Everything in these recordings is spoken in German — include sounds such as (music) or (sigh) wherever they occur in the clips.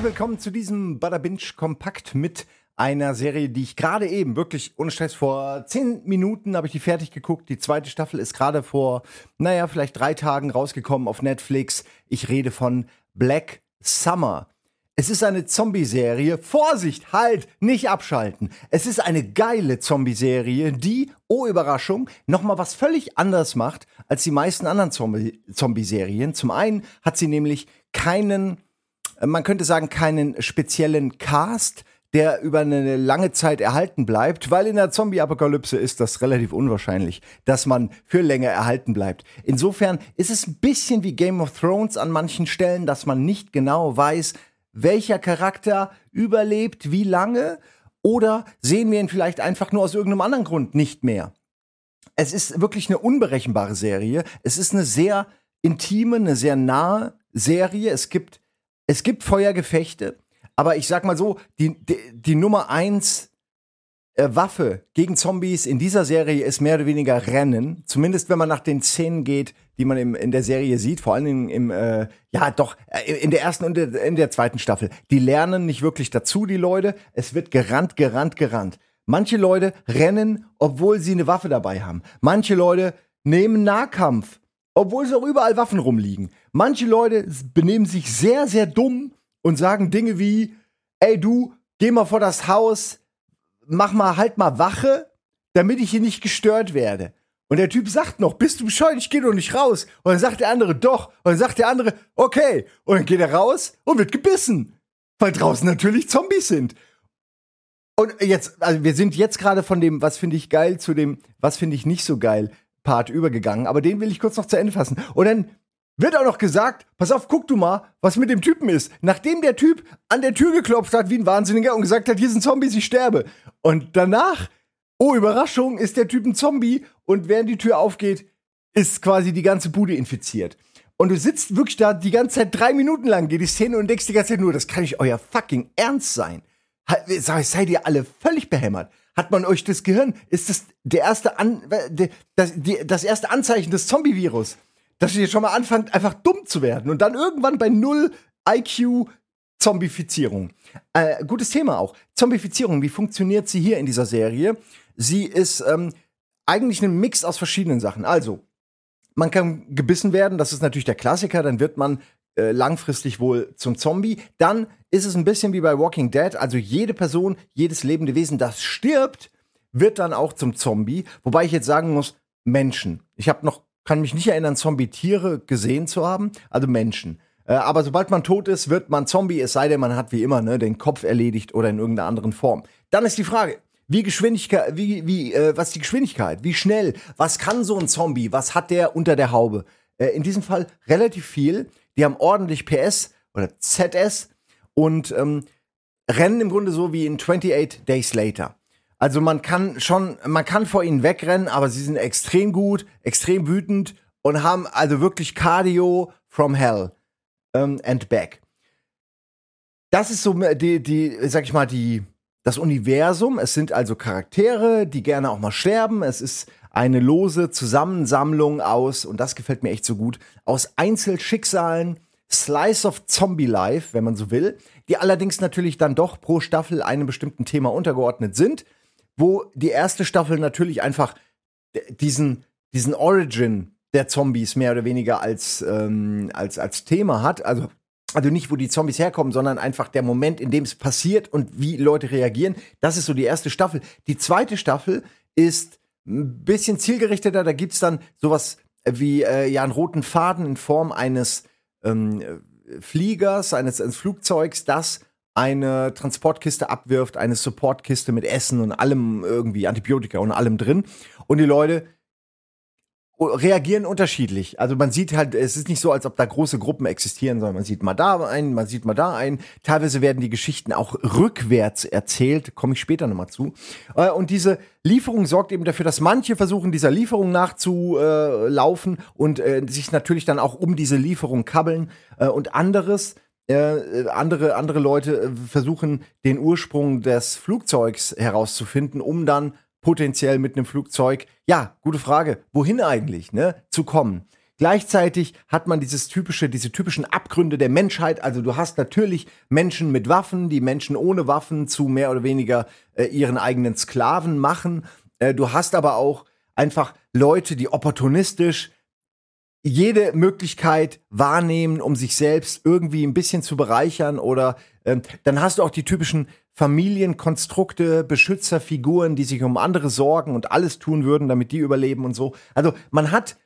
Herzlich willkommen zu diesem Butterbinge Kompakt mit einer Serie, die ich gerade eben wirklich ohne Stress vor zehn Minuten habe ich die fertig geguckt. Die zweite Staffel ist gerade vor, naja, vielleicht drei Tagen rausgekommen auf Netflix. Ich rede von Black Summer. Es ist eine Zombie-Serie. Vorsicht, halt, nicht abschalten. Es ist eine geile Zombie-Serie, die, oh Überraschung, nochmal was völlig anders macht als die meisten anderen Zombie-Serien. Zum einen hat sie nämlich keinen, man könnte sagen, keinen speziellen Cast, der über eine lange Zeit erhalten bleibt, weil in der Zombie-Apokalypse ist das relativ unwahrscheinlich, dass man für länger erhalten bleibt. Insofern ist es ein bisschen wie Game of Thrones an manchen Stellen, dass man nicht genau weiß, welcher Charakter überlebt, wie lange, oder sehen wir ihn vielleicht einfach nur aus irgendeinem anderen Grund nicht mehr. Es ist wirklich eine unberechenbare Serie. Es ist eine sehr intime, eine sehr nahe Serie. Es gibt, es gibt Feuergefechte, aber ich sag mal so, die, die, die Nummer eins äh, Waffe gegen Zombies in dieser Serie ist mehr oder weniger Rennen. Zumindest wenn man nach den Szenen geht, die man im, in der Serie sieht, vor allem im, im äh, ja doch, äh, in der ersten und in der zweiten Staffel. Die lernen nicht wirklich dazu, die Leute. Es wird gerannt, gerannt, gerannt. Manche Leute rennen, obwohl sie eine Waffe dabei haben. Manche Leute nehmen Nahkampf, obwohl es auch überall Waffen rumliegen. Manche Leute benehmen sich sehr, sehr dumm und sagen Dinge wie, ey du, geh mal vor das Haus, mach mal halt mal Wache, damit ich hier nicht gestört werde. Und der Typ sagt noch, bist du bescheuert, ich gehe doch nicht raus. Und dann sagt der andere, doch. Und dann sagt der andere, okay. Und dann geht er raus und wird gebissen. Weil draußen natürlich Zombies sind. Und jetzt, also wir sind jetzt gerade von dem, was finde ich geil, zu dem, was finde ich nicht so geil, Part übergegangen. Aber den will ich kurz noch zu Ende fassen. Und dann wird auch noch gesagt, pass auf, guck du mal, was mit dem Typen ist. Nachdem der Typ an der Tür geklopft hat wie ein Wahnsinniger und gesagt hat, hier sind Zombies, ich sterbe. Und danach, oh Überraschung, ist der Typ ein Zombie und während die Tür aufgeht, ist quasi die ganze Bude infiziert. Und du sitzt wirklich da die ganze Zeit drei Minuten lang, geht die Szene und denkst die ganze Zeit nur, das kann nicht euer fucking Ernst sein. Seid ihr alle völlig behämmert? Hat man euch das Gehirn? Ist das der erste An das, das erste Anzeichen des Zombie-Virus? dass ihr schon mal anfangt, einfach dumm zu werden und dann irgendwann bei null IQ Zombifizierung. Äh, gutes Thema auch. Zombifizierung, wie funktioniert sie hier in dieser Serie? Sie ist ähm, eigentlich ein Mix aus verschiedenen Sachen. Also, man kann gebissen werden, das ist natürlich der Klassiker, dann wird man äh, langfristig wohl zum Zombie. Dann ist es ein bisschen wie bei Walking Dead, also jede Person, jedes lebende Wesen, das stirbt, wird dann auch zum Zombie. Wobei ich jetzt sagen muss, Menschen. Ich habe noch kann mich nicht erinnern, Zombie-Tiere gesehen zu haben, also Menschen. Äh, aber sobald man tot ist, wird man Zombie, es sei denn, man hat wie immer ne, den Kopf erledigt oder in irgendeiner anderen Form. Dann ist die Frage, wie Geschwindigkeit, wie, wie, äh, was die Geschwindigkeit, wie schnell, was kann so ein Zombie, was hat der unter der Haube? Äh, in diesem Fall relativ viel. Die haben ordentlich PS oder ZS und ähm, rennen im Grunde so wie in 28 Days Later. Also man kann schon, man kann vor ihnen wegrennen, aber sie sind extrem gut, extrem wütend und haben also wirklich Cardio from hell ähm, and back. Das ist so die, die, sag ich mal, die, das Universum. Es sind also Charaktere, die gerne auch mal sterben. Es ist eine lose Zusammensammlung aus, und das gefällt mir echt so gut, aus Einzelschicksalen, Slice of Zombie Life, wenn man so will, die allerdings natürlich dann doch pro Staffel einem bestimmten Thema untergeordnet sind wo die erste Staffel natürlich einfach diesen, diesen Origin der Zombies mehr oder weniger als, ähm, als, als Thema hat. Also, also nicht, wo die Zombies herkommen, sondern einfach der Moment, in dem es passiert und wie Leute reagieren. Das ist so die erste Staffel. Die zweite Staffel ist ein bisschen zielgerichteter. Da gibt es dann sowas wie äh, ja einen roten Faden in Form eines ähm, Fliegers, eines, eines Flugzeugs, das eine Transportkiste abwirft, eine Supportkiste mit Essen und allem irgendwie, Antibiotika und allem drin. Und die Leute reagieren unterschiedlich. Also man sieht halt, es ist nicht so, als ob da große Gruppen existieren, sondern man sieht mal da einen, man sieht mal da einen. Teilweise werden die Geschichten auch rückwärts erzählt, komme ich später nochmal zu. Äh, und diese Lieferung sorgt eben dafür, dass manche versuchen, dieser Lieferung nachzulaufen und äh, sich natürlich dann auch um diese Lieferung kabbeln äh, und anderes äh, andere, andere Leute versuchen, den Ursprung des Flugzeugs herauszufinden, um dann potenziell mit einem Flugzeug, ja, gute Frage, wohin eigentlich, ne, zu kommen. Gleichzeitig hat man dieses typische, diese typischen Abgründe der Menschheit. Also du hast natürlich Menschen mit Waffen, die Menschen ohne Waffen zu mehr oder weniger äh, ihren eigenen Sklaven machen. Äh, du hast aber auch einfach Leute, die opportunistisch jede Möglichkeit wahrnehmen, um sich selbst irgendwie ein bisschen zu bereichern oder ähm, dann hast du auch die typischen Familienkonstrukte, Beschützerfiguren, die sich um andere sorgen und alles tun würden, damit die überleben und so. Also man hat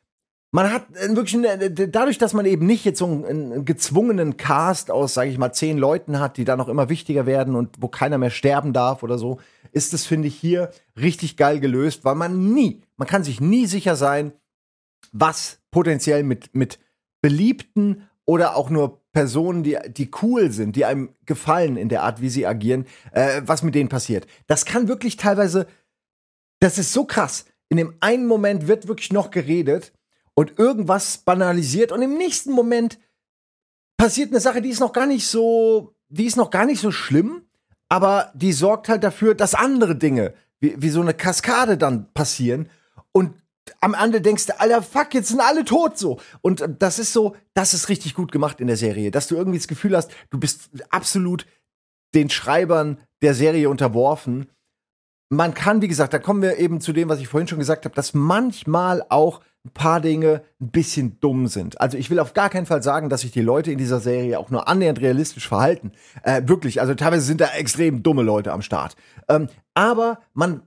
man hat wirklich eine, dadurch, dass man eben nicht jetzt so einen, einen gezwungenen Cast aus, sage ich mal, zehn Leuten hat, die dann auch immer wichtiger werden und wo keiner mehr sterben darf oder so, ist es finde ich hier richtig geil gelöst, weil man nie, man kann sich nie sicher sein, was potenziell mit, mit beliebten oder auch nur Personen, die, die cool sind, die einem gefallen in der Art, wie sie agieren, äh, was mit denen passiert. Das kann wirklich teilweise, das ist so krass. In dem einen Moment wird wirklich noch geredet und irgendwas banalisiert und im nächsten Moment passiert eine Sache, die ist noch gar nicht so, die ist noch gar nicht so schlimm, aber die sorgt halt dafür, dass andere Dinge, wie, wie so eine Kaskade dann passieren und am Ende denkst du, Alter, fuck, jetzt sind alle tot so. Und äh, das ist so, das ist richtig gut gemacht in der Serie, dass du irgendwie das Gefühl hast, du bist absolut den Schreibern der Serie unterworfen. Man kann, wie gesagt, da kommen wir eben zu dem, was ich vorhin schon gesagt habe, dass manchmal auch ein paar Dinge ein bisschen dumm sind. Also ich will auf gar keinen Fall sagen, dass sich die Leute in dieser Serie auch nur annähernd realistisch verhalten. Äh, wirklich, also teilweise sind da extrem dumme Leute am Start. Ähm, aber man,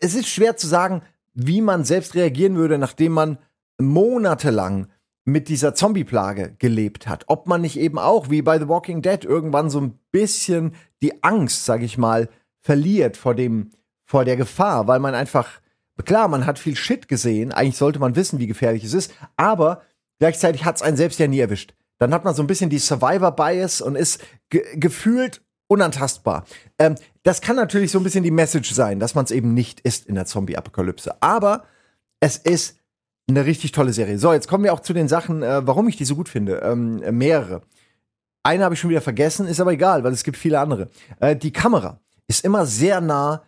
es ist schwer zu sagen, wie man selbst reagieren würde, nachdem man monatelang mit dieser Zombie-Plage gelebt hat. Ob man nicht eben auch, wie bei The Walking Dead, irgendwann so ein bisschen die Angst, sag ich mal, verliert vor dem, vor der Gefahr, weil man einfach, klar, man hat viel Shit gesehen, eigentlich sollte man wissen, wie gefährlich es ist, aber gleichzeitig hat es einen selbst ja nie erwischt. Dann hat man so ein bisschen die Survivor-Bias und ist ge gefühlt unantastbar. Ähm, das kann natürlich so ein bisschen die Message sein, dass man es eben nicht ist in der Zombie-Apokalypse. Aber es ist eine richtig tolle Serie. So, jetzt kommen wir auch zu den Sachen, äh, warum ich die so gut finde. Ähm, mehrere. Eine habe ich schon wieder vergessen, ist aber egal, weil es gibt viele andere. Äh, die Kamera ist immer sehr nah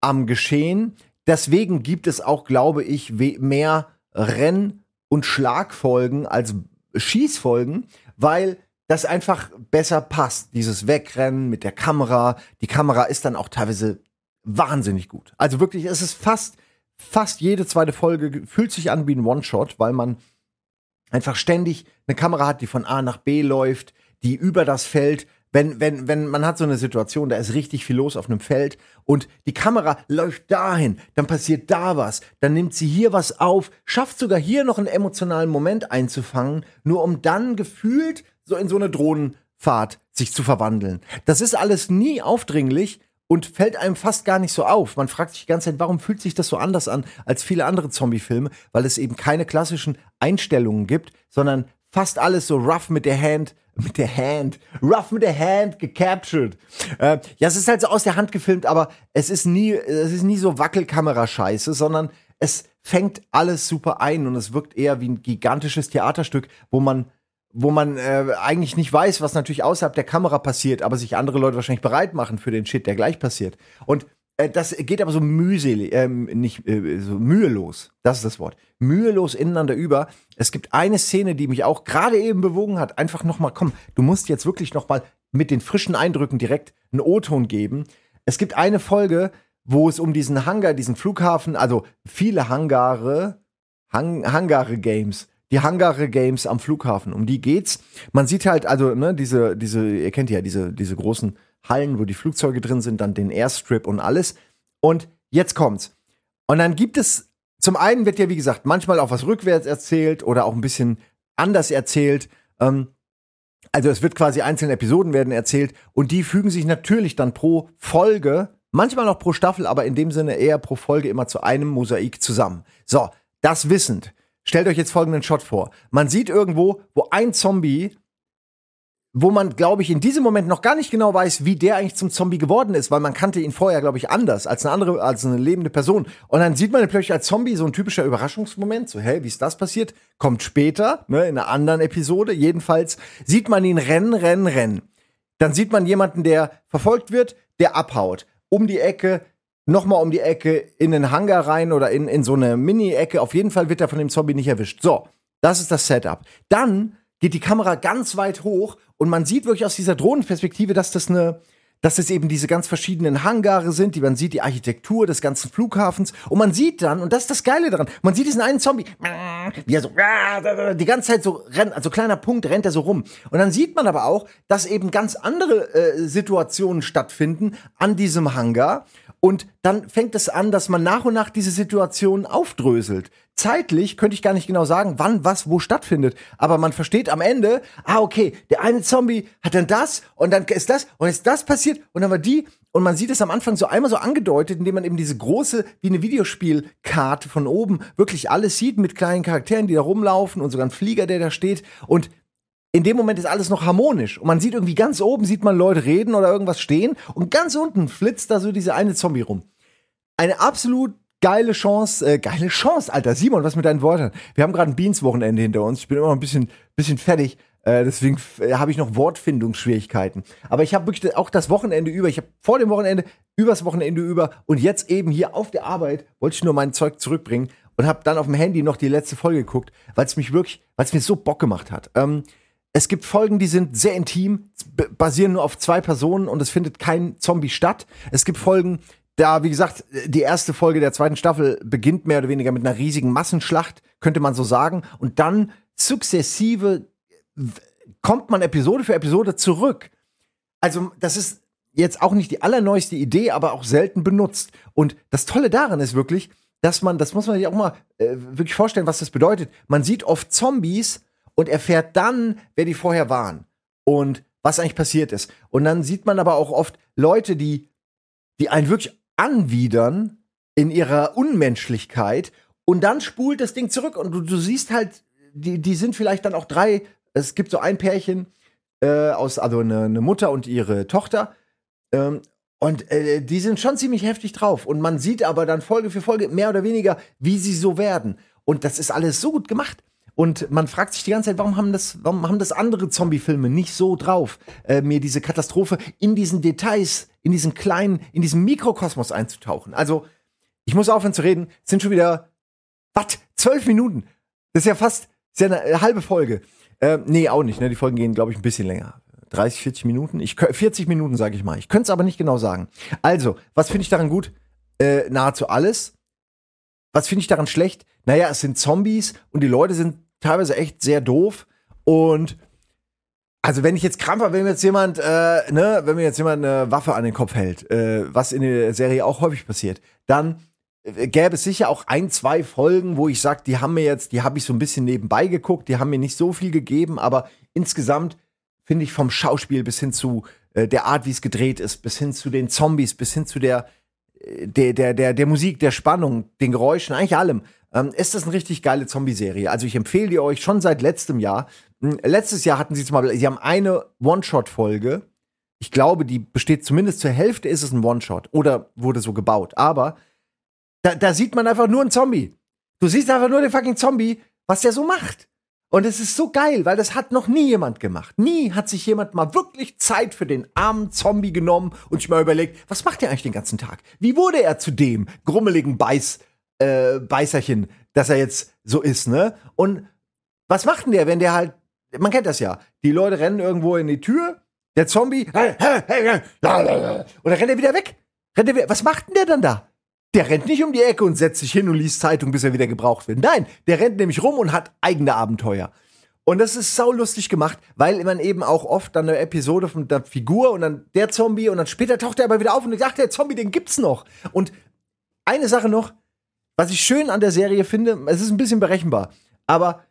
am Geschehen. Deswegen gibt es auch, glaube ich, mehr Renn- und Schlagfolgen als Schießfolgen, weil das einfach besser passt. Dieses Wegrennen mit der Kamera. Die Kamera ist dann auch teilweise wahnsinnig gut. Also wirklich, es ist fast, fast jede zweite Folge fühlt sich an wie ein One-Shot, weil man einfach ständig eine Kamera hat, die von A nach B läuft, die über das Feld wenn, wenn, wenn man hat so eine Situation, da ist richtig viel los auf einem Feld und die Kamera läuft dahin, dann passiert da was, dann nimmt sie hier was auf, schafft sogar hier noch einen emotionalen Moment einzufangen, nur um dann gefühlt so in so eine Drohnenfahrt sich zu verwandeln. Das ist alles nie aufdringlich und fällt einem fast gar nicht so auf. Man fragt sich die ganze Zeit, warum fühlt sich das so anders an als viele andere Zombie-Filme, weil es eben keine klassischen Einstellungen gibt, sondern fast alles so rough mit der Hand, (laughs) mit der Hand, rough mit der Hand gecaptured. Äh, ja, es ist halt so aus der Hand gefilmt, aber es ist nie, es ist nie so Wackelkamera-Scheiße, sondern es fängt alles super ein und es wirkt eher wie ein gigantisches Theaterstück, wo man wo man äh, eigentlich nicht weiß, was natürlich außerhalb der Kamera passiert, aber sich andere Leute wahrscheinlich bereit machen für den Shit, der gleich passiert. Und äh, das geht aber so mühselig, ähm, nicht äh, so mühelos. Das ist das Wort. Mühelos ineinander über. Es gibt eine Szene, die mich auch gerade eben bewogen hat. Einfach noch mal, komm, du musst jetzt wirklich noch mal mit den frischen Eindrücken direkt einen O-Ton geben. Es gibt eine Folge, wo es um diesen Hangar, diesen Flughafen, also viele Hangare, Hang, Hangare Games die Hangare Games am Flughafen. Um die geht's. Man sieht halt also, ne, diese, diese, ihr kennt ja diese, diese großen Hallen, wo die Flugzeuge drin sind, dann den Airstrip und alles. Und jetzt kommt's. Und dann gibt es, zum einen wird ja, wie gesagt, manchmal auch was rückwärts erzählt oder auch ein bisschen anders erzählt. Ähm, also es wird quasi einzelne Episoden werden erzählt und die fügen sich natürlich dann pro Folge, manchmal auch pro Staffel, aber in dem Sinne eher pro Folge immer zu einem Mosaik zusammen. So, das wissend Stellt euch jetzt folgenden Shot vor. Man sieht irgendwo, wo ein Zombie, wo man, glaube ich, in diesem Moment noch gar nicht genau weiß, wie der eigentlich zum Zombie geworden ist, weil man kannte ihn vorher, glaube ich, anders als eine andere, als eine lebende Person. Und dann sieht man plötzlich als Zombie so ein typischer Überraschungsmoment, so, hey, wie ist das passiert? Kommt später, ne, in einer anderen Episode. Jedenfalls sieht man ihn rennen, rennen, rennen. Dann sieht man jemanden, der verfolgt wird, der abhaut. Um die Ecke, nochmal um die Ecke in den Hangar rein oder in, in so eine Mini-Ecke. Auf jeden Fall wird er von dem Zombie nicht erwischt. So, Das ist das Setup. Dann geht die Kamera ganz weit hoch und man sieht wirklich aus dieser Drohnenperspektive, dass das eine, dass es eben diese ganz verschiedenen Hangare sind, die man sieht, die Architektur des ganzen Flughafens. Und man sieht dann, und das ist das Geile daran, man sieht diesen einen Zombie, wie er so die ganze Zeit so rennt, also kleiner Punkt rennt er so rum. Und dann sieht man aber auch, dass eben ganz andere äh, Situationen stattfinden an diesem Hangar. Und dann fängt es an, dass man nach und nach diese Situation aufdröselt. Zeitlich könnte ich gar nicht genau sagen, wann was wo stattfindet. Aber man versteht am Ende, ah, okay, der eine Zombie hat dann das und dann ist das und ist das passiert und dann war die. Und man sieht es am Anfang so einmal so angedeutet, indem man eben diese große, wie eine Videospielkarte von oben wirklich alles sieht mit kleinen Charakteren, die da rumlaufen und sogar ein Flieger, der da steht. Und in dem Moment ist alles noch harmonisch. Und man sieht irgendwie ganz oben, sieht man Leute reden oder irgendwas stehen. Und ganz unten flitzt da so diese eine Zombie rum. Eine absolut geile Chance, äh, geile Chance, Alter. Simon, was mit deinen Worten? Wir haben gerade ein Beans-Wochenende hinter uns. Ich bin immer noch ein bisschen, bisschen fertig. Äh, deswegen äh, habe ich noch Wortfindungsschwierigkeiten. Aber ich habe wirklich auch das Wochenende über, ich habe vor dem Wochenende, übers Wochenende über und jetzt eben hier auf der Arbeit wollte ich nur mein Zeug zurückbringen und habe dann auf dem Handy noch die letzte Folge geguckt, weil es mich wirklich, weil es mir so Bock gemacht hat. Ähm, es gibt Folgen, die sind sehr intim, basieren nur auf zwei Personen und es findet kein Zombie statt. Es gibt Folgen, da, wie gesagt, die erste Folge der zweiten Staffel beginnt mehr oder weniger mit einer riesigen Massenschlacht, könnte man so sagen. Und dann sukzessive kommt man Episode für Episode zurück. Also, das ist jetzt auch nicht die allerneueste Idee, aber auch selten benutzt. Und das Tolle daran ist wirklich, dass man, das muss man sich auch mal äh, wirklich vorstellen, was das bedeutet. Man sieht oft Zombies und erfährt dann, wer die vorher waren und was eigentlich passiert ist. Und dann sieht man aber auch oft Leute, die, die einen wirklich anwidern in ihrer Unmenschlichkeit. Und dann spult das Ding zurück. Und du, du siehst halt, die, die sind vielleicht dann auch drei, es gibt so ein Pärchen äh, aus, also eine, eine Mutter und ihre Tochter. Ähm, und äh, die sind schon ziemlich heftig drauf. Und man sieht aber dann Folge für Folge mehr oder weniger, wie sie so werden. Und das ist alles so gut gemacht. Und man fragt sich die ganze Zeit, warum haben das, warum haben das andere Zombie-Filme nicht so drauf, äh, mir diese Katastrophe in diesen Details, in diesen kleinen, in diesem Mikrokosmos einzutauchen. Also, ich muss aufhören zu reden, es sind schon wieder, was, zwölf Minuten. Das ist ja fast, ist ja eine äh, halbe Folge. Äh, nee, auch nicht, ne? Die Folgen gehen, glaube ich, ein bisschen länger. 30, 40 Minuten. Ich, 40 Minuten, sage ich mal. Ich könnte es aber nicht genau sagen. Also, was finde ich daran gut? Äh, nahezu alles. Was finde ich daran schlecht? Naja, es sind Zombies und die Leute sind teilweise echt sehr doof. Und also wenn ich jetzt krampfer, wenn mir jetzt jemand, äh, ne, wenn mir jetzt jemand eine Waffe an den Kopf hält, äh, was in der Serie auch häufig passiert, dann äh, gäbe es sicher auch ein, zwei Folgen, wo ich sage, die haben mir jetzt, die habe ich so ein bisschen nebenbei geguckt, die haben mir nicht so viel gegeben, aber insgesamt finde ich vom Schauspiel bis hin zu äh, der Art, wie es gedreht ist, bis hin zu den Zombies, bis hin zu der, der, der, der, der Musik, der Spannung, den Geräuschen, eigentlich allem, ähm, ist das eine richtig geile Zombie-Serie. Also ich empfehle die euch schon seit letztem Jahr. Hm, letztes Jahr hatten sie zum Beispiel, sie haben eine One-Shot-Folge. Ich glaube, die besteht zumindest zur Hälfte ist es ein One-Shot oder wurde so gebaut. Aber da, da sieht man einfach nur einen Zombie. Du siehst einfach nur den fucking Zombie, was der so macht. Und es ist so geil, weil das hat noch nie jemand gemacht. Nie hat sich jemand mal wirklich Zeit für den armen Zombie genommen und sich mal überlegt, was macht er eigentlich den ganzen Tag? Wie wurde er zu dem grummeligen Beiß, äh, Beißerchen, dass er jetzt so ist, ne? Und was macht denn der, wenn der halt, man kennt das ja, die Leute rennen irgendwo in die Tür, der Zombie, und dann rennt er wieder weg. Rennt er wieder, was macht denn der dann da? Der rennt nicht um die Ecke und setzt sich hin und liest Zeitung, bis er wieder gebraucht wird. Nein, der rennt nämlich rum und hat eigene Abenteuer. Und das ist saulustig gemacht, weil man eben auch oft dann eine Episode von der Figur und dann der Zombie und dann später taucht er aber wieder auf und sagt, der Zombie, den gibt's noch. Und eine Sache noch, was ich schön an der Serie finde, es ist ein bisschen berechenbar, aber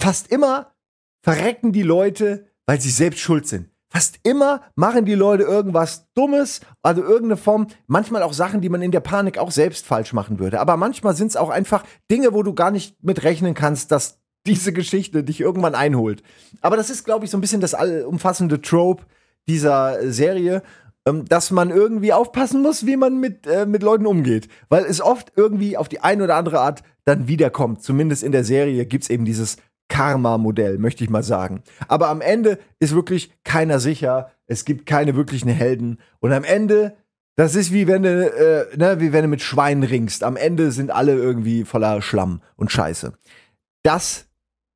fast immer verrecken die Leute, weil sie selbst schuld sind. Fast immer machen die Leute irgendwas Dummes, also irgendeine Form, manchmal auch Sachen, die man in der Panik auch selbst falsch machen würde. Aber manchmal sind es auch einfach Dinge, wo du gar nicht mit rechnen kannst, dass diese Geschichte dich irgendwann einholt. Aber das ist, glaube ich, so ein bisschen das allumfassende Trope dieser Serie ähm, dass man irgendwie aufpassen muss, wie man mit, äh, mit Leuten umgeht. Weil es oft irgendwie auf die eine oder andere Art dann wiederkommt. Zumindest in der Serie gibt es eben dieses Karma-Modell, möchte ich mal sagen. Aber am Ende ist wirklich keiner sicher. Es gibt keine wirklichen Helden. Und am Ende, das ist wie wenn du, äh, ne, wie wenn du mit Schweinen ringst. Am Ende sind alle irgendwie voller Schlamm und Scheiße. Das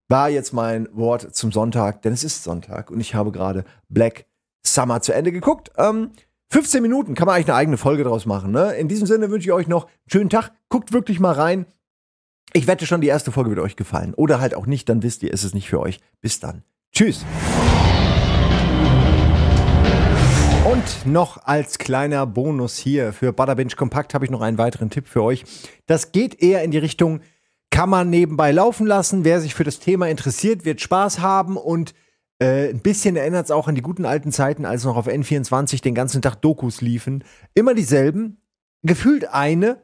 war jetzt mein Wort zum Sonntag, denn es ist Sonntag und ich habe gerade Black Summer zu Ende geguckt. Ähm, 15 Minuten kann man eigentlich eine eigene Folge draus machen. Ne? In diesem Sinne wünsche ich euch noch einen schönen Tag. Guckt wirklich mal rein. Ich wette schon, die erste Folge wird euch gefallen. Oder halt auch nicht, dann wisst ihr, ist es nicht für euch. Bis dann. Tschüss. Und noch als kleiner Bonus hier für Butterbench Kompakt habe ich noch einen weiteren Tipp für euch. Das geht eher in die Richtung, kann man nebenbei laufen lassen. Wer sich für das Thema interessiert, wird Spaß haben und äh, ein bisschen erinnert es auch an die guten alten Zeiten, als noch auf N24 den ganzen Tag Dokus liefen. Immer dieselben. Gefühlt eine,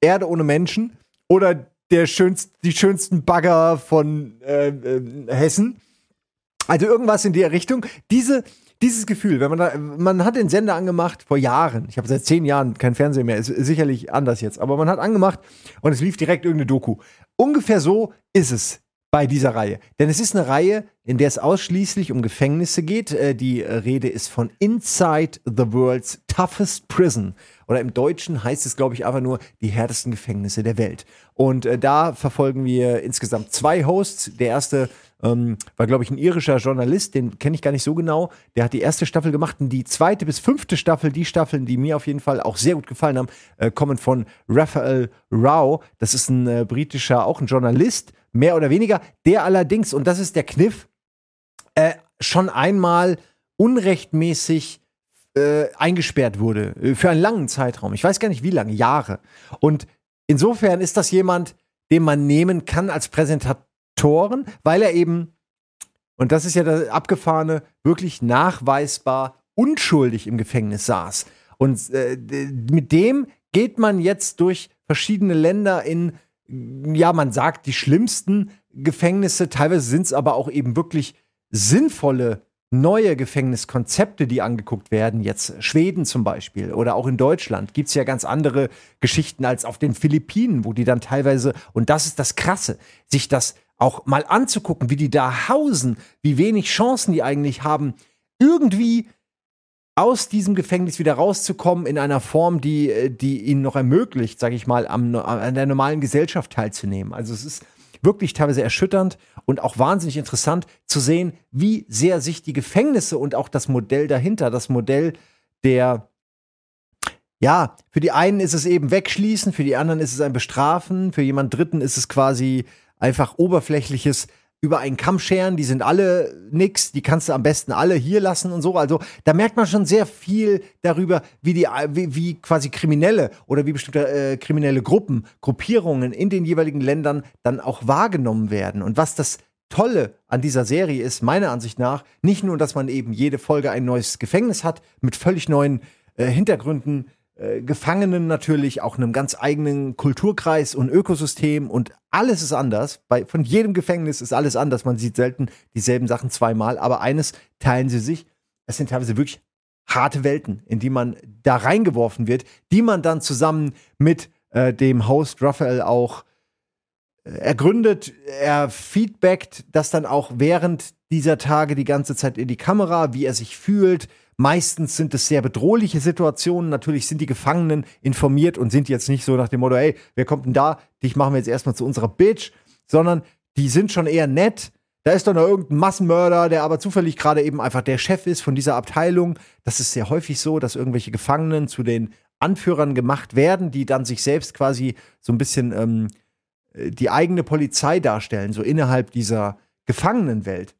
Erde ohne Menschen oder der schönst, die schönsten Bagger von äh, äh, Hessen. Also irgendwas in der Richtung. Diese, dieses Gefühl, wenn man da, man hat den Sender angemacht vor Jahren. Ich habe seit zehn Jahren kein Fernsehen mehr, ist sicherlich anders jetzt, aber man hat angemacht und es lief direkt irgendeine Doku. Ungefähr so ist es bei dieser Reihe. Denn es ist eine Reihe, in der es ausschließlich um Gefängnisse geht. Äh, die Rede ist von Inside the World's Toughest Prison. Oder im Deutschen heißt es, glaube ich, einfach nur die härtesten Gefängnisse der Welt. Und äh, da verfolgen wir insgesamt zwei Hosts. Der erste ähm, war, glaube ich, ein irischer Journalist, den kenne ich gar nicht so genau. Der hat die erste Staffel gemacht und die zweite bis fünfte Staffel, die Staffeln, die mir auf jeden Fall auch sehr gut gefallen haben, äh, kommen von Raphael Rao. Das ist ein äh, britischer, auch ein Journalist, mehr oder weniger, der allerdings, und das ist der Kniff, äh, schon einmal unrechtmäßig äh, eingesperrt wurde, äh, für einen langen Zeitraum. Ich weiß gar nicht wie lange, Jahre. Und insofern ist das jemand, den man nehmen kann als Präsentatoren, weil er eben, und das ist ja das Abgefahrene, wirklich nachweisbar unschuldig im Gefängnis saß. Und äh, mit dem geht man jetzt durch verschiedene Länder in ja, man sagt, die schlimmsten Gefängnisse, teilweise sind es aber auch eben wirklich sinnvolle neue Gefängniskonzepte, die angeguckt werden, jetzt Schweden zum Beispiel oder auch in Deutschland, gibt es ja ganz andere Geschichten als auf den Philippinen, wo die dann teilweise, und das ist das Krasse, sich das auch mal anzugucken, wie die da hausen, wie wenig Chancen die eigentlich haben, irgendwie aus diesem Gefängnis wieder rauszukommen in einer Form, die, äh, die ihnen noch ermöglicht, sage ich mal, am, an der normalen Gesellschaft teilzunehmen. Also es ist wirklich teilweise erschütternd und auch wahnsinnig interessant zu sehen, wie sehr sich die Gefängnisse und auch das Modell dahinter, das Modell der ja, für die einen ist es eben wegschließen, für die anderen ist es ein Bestrafen, für jemand Dritten ist es quasi einfach oberflächliches über einen Kamm scheren, die sind alle nix, die kannst du am besten alle hier lassen und so. Also da merkt man schon sehr viel darüber, wie die, wie, wie quasi Kriminelle oder wie bestimmte äh, kriminelle Gruppen, Gruppierungen in den jeweiligen Ländern dann auch wahrgenommen werden. Und was das Tolle an dieser Serie ist, meiner Ansicht nach, nicht nur, dass man eben jede Folge ein neues Gefängnis hat mit völlig neuen äh, Hintergründen, äh, Gefangenen natürlich, auch einem ganz eigenen Kulturkreis und Ökosystem und alles ist anders. Bei, von jedem Gefängnis ist alles anders. Man sieht selten dieselben Sachen zweimal, aber eines teilen sie sich. Es sind teilweise wirklich harte Welten, in die man da reingeworfen wird, die man dann zusammen mit äh, dem Host Raphael auch äh, ergründet. Er feedbackt das dann auch während dieser Tage die ganze Zeit in die Kamera, wie er sich fühlt, Meistens sind es sehr bedrohliche Situationen. Natürlich sind die Gefangenen informiert und sind jetzt nicht so nach dem Motto, hey, wer kommt denn da? Dich machen wir jetzt erstmal zu unserer Bitch, sondern die sind schon eher nett. Da ist doch noch irgendein Massenmörder, der aber zufällig gerade eben einfach der Chef ist von dieser Abteilung. Das ist sehr häufig so, dass irgendwelche Gefangenen zu den Anführern gemacht werden, die dann sich selbst quasi so ein bisschen ähm, die eigene Polizei darstellen, so innerhalb dieser Gefangenenwelt.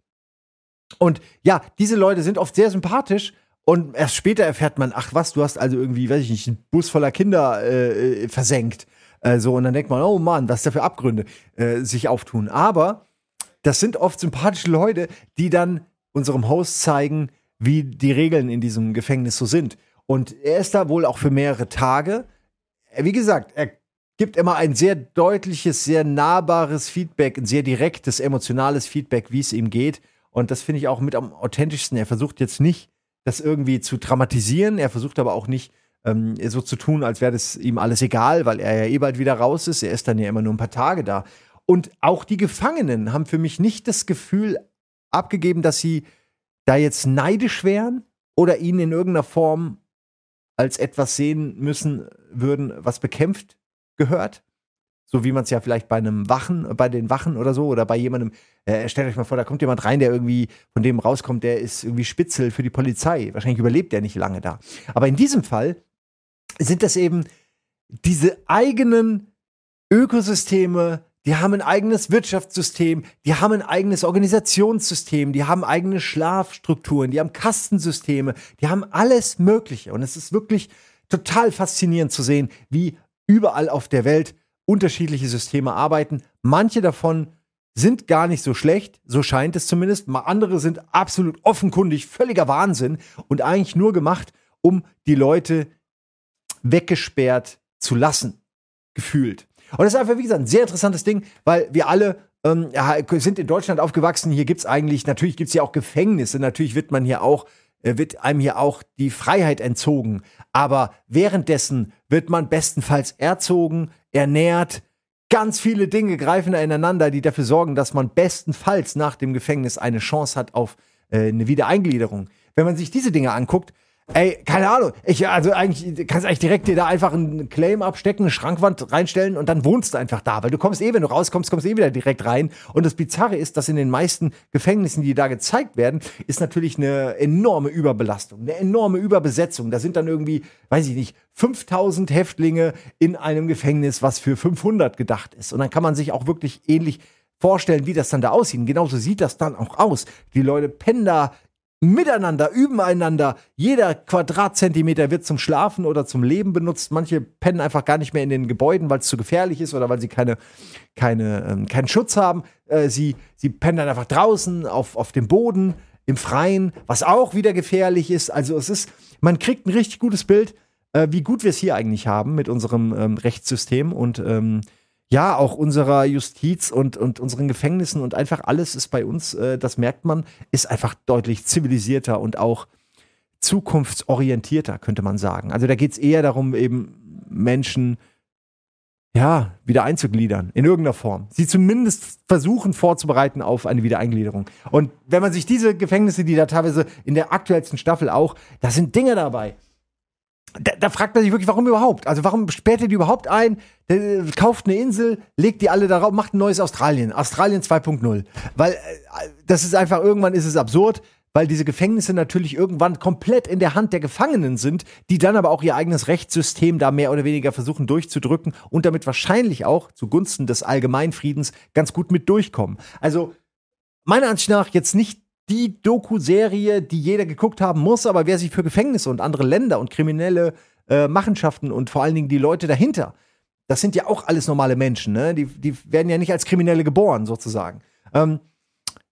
Und ja, diese Leute sind oft sehr sympathisch, und erst später erfährt man, ach was, du hast also irgendwie, weiß ich nicht, einen Bus voller Kinder äh, äh, versenkt. Äh, so, und dann denkt man, oh Mann, was da für Abgründe äh, sich auftun. Aber das sind oft sympathische Leute, die dann unserem Host zeigen, wie die Regeln in diesem Gefängnis so sind. Und er ist da wohl auch für mehrere Tage. Wie gesagt, er gibt immer ein sehr deutliches, sehr nahbares Feedback, ein sehr direktes, emotionales Feedback, wie es ihm geht. Und das finde ich auch mit am authentischsten. Er versucht jetzt nicht das irgendwie zu dramatisieren. Er versucht aber auch nicht ähm, so zu tun, als wäre das ihm alles egal, weil er ja eh bald wieder raus ist. Er ist dann ja immer nur ein paar Tage da. Und auch die Gefangenen haben für mich nicht das Gefühl abgegeben, dass sie da jetzt neidisch wären oder ihn in irgendeiner Form als etwas sehen müssen würden, was bekämpft gehört. So wie man es ja vielleicht bei einem Wachen, bei den Wachen oder so oder bei jemandem, äh, stellt euch mal vor, da kommt jemand rein, der irgendwie von dem rauskommt, der ist irgendwie Spitzel für die Polizei. Wahrscheinlich überlebt der nicht lange da. Aber in diesem Fall sind das eben diese eigenen Ökosysteme, die haben ein eigenes Wirtschaftssystem, die haben ein eigenes Organisationssystem, die haben eigene Schlafstrukturen, die haben Kastensysteme, die haben alles Mögliche. Und es ist wirklich total faszinierend zu sehen, wie überall auf der Welt unterschiedliche Systeme arbeiten. Manche davon sind gar nicht so schlecht, so scheint es zumindest. Andere sind absolut offenkundig völliger Wahnsinn und eigentlich nur gemacht, um die Leute weggesperrt zu lassen, gefühlt. Und das ist einfach, wie gesagt, ein sehr interessantes Ding, weil wir alle ähm, sind in Deutschland aufgewachsen. Hier gibt es eigentlich, natürlich gibt es ja auch Gefängnisse, natürlich wird man hier auch, wird einem hier auch die Freiheit entzogen. Aber währenddessen wird man bestenfalls erzogen, ernährt, ganz viele Dinge greifen ineinander, die dafür sorgen, dass man bestenfalls nach dem Gefängnis eine Chance hat auf äh, eine Wiedereingliederung. Wenn man sich diese Dinge anguckt, Ey, keine Ahnung. Ich, also eigentlich, kannst eigentlich direkt dir da einfach einen Claim abstecken, eine Schrankwand reinstellen und dann wohnst du einfach da. Weil du kommst eh, wenn du rauskommst, kommst du eh wieder direkt rein. Und das Bizarre ist, dass in den meisten Gefängnissen, die da gezeigt werden, ist natürlich eine enorme Überbelastung, eine enorme Überbesetzung. Da sind dann irgendwie, weiß ich nicht, 5000 Häftlinge in einem Gefängnis, was für 500 gedacht ist. Und dann kann man sich auch wirklich ähnlich vorstellen, wie das dann da aussieht. genauso sieht das dann auch aus. Die Leute pennen da miteinander, üben einander. Jeder Quadratzentimeter wird zum Schlafen oder zum Leben benutzt. Manche pennen einfach gar nicht mehr in den Gebäuden, weil es zu gefährlich ist oder weil sie keine, keine, ähm, keinen Schutz haben. Äh, sie, sie pennen dann einfach draußen auf, auf dem Boden, im Freien, was auch wieder gefährlich ist. Also es ist, man kriegt ein richtig gutes Bild, äh, wie gut wir es hier eigentlich haben mit unserem ähm, Rechtssystem und ähm, ja, auch unserer Justiz und, und unseren Gefängnissen und einfach alles ist bei uns, äh, das merkt man, ist einfach deutlich zivilisierter und auch zukunftsorientierter, könnte man sagen. Also da geht es eher darum, eben Menschen ja, wieder einzugliedern, in irgendeiner Form. Sie zumindest versuchen vorzubereiten auf eine Wiedereingliederung. Und wenn man sich diese Gefängnisse, die da teilweise in der aktuellsten Staffel auch, da sind Dinge dabei da, da, fragt man sich wirklich, warum überhaupt? Also warum sperrt ihr die überhaupt ein? Der, kauft eine Insel, legt die alle darauf, macht ein neues Australien. Australien 2.0. Weil äh, das ist einfach, irgendwann ist es absurd, weil diese Gefängnisse natürlich irgendwann komplett in der Hand der Gefangenen sind, die dann aber auch ihr eigenes Rechtssystem da mehr oder weniger versuchen durchzudrücken und damit wahrscheinlich auch zugunsten des Allgemeinfriedens ganz gut mit durchkommen. Also meiner Ansicht nach jetzt nicht die Doku-Serie, die jeder geguckt haben muss, aber wer sich für Gefängnisse und andere Länder und kriminelle äh, Machenschaften und vor allen Dingen die Leute dahinter, das sind ja auch alles normale Menschen, ne? Die, die werden ja nicht als Kriminelle geboren, sozusagen. Ähm,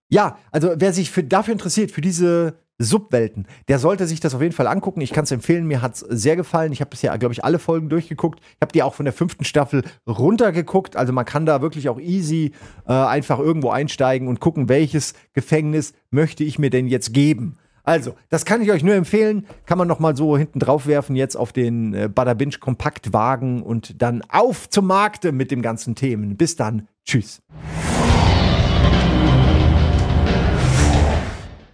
ja, also wer sich für, dafür interessiert, für diese Subwelten. Der sollte sich das auf jeden Fall angucken. Ich kann es empfehlen. Mir hat es sehr gefallen. Ich habe bisher, glaube ich, alle Folgen durchgeguckt. Ich habe die auch von der fünften Staffel runtergeguckt. Also man kann da wirklich auch easy äh, einfach irgendwo einsteigen und gucken, welches Gefängnis möchte ich mir denn jetzt geben. Also, das kann ich euch nur empfehlen. Kann man noch mal so hinten drauf werfen jetzt auf den äh, Bada Binge Kompaktwagen und dann auf zum Markte mit dem ganzen Themen. Bis dann. Tschüss.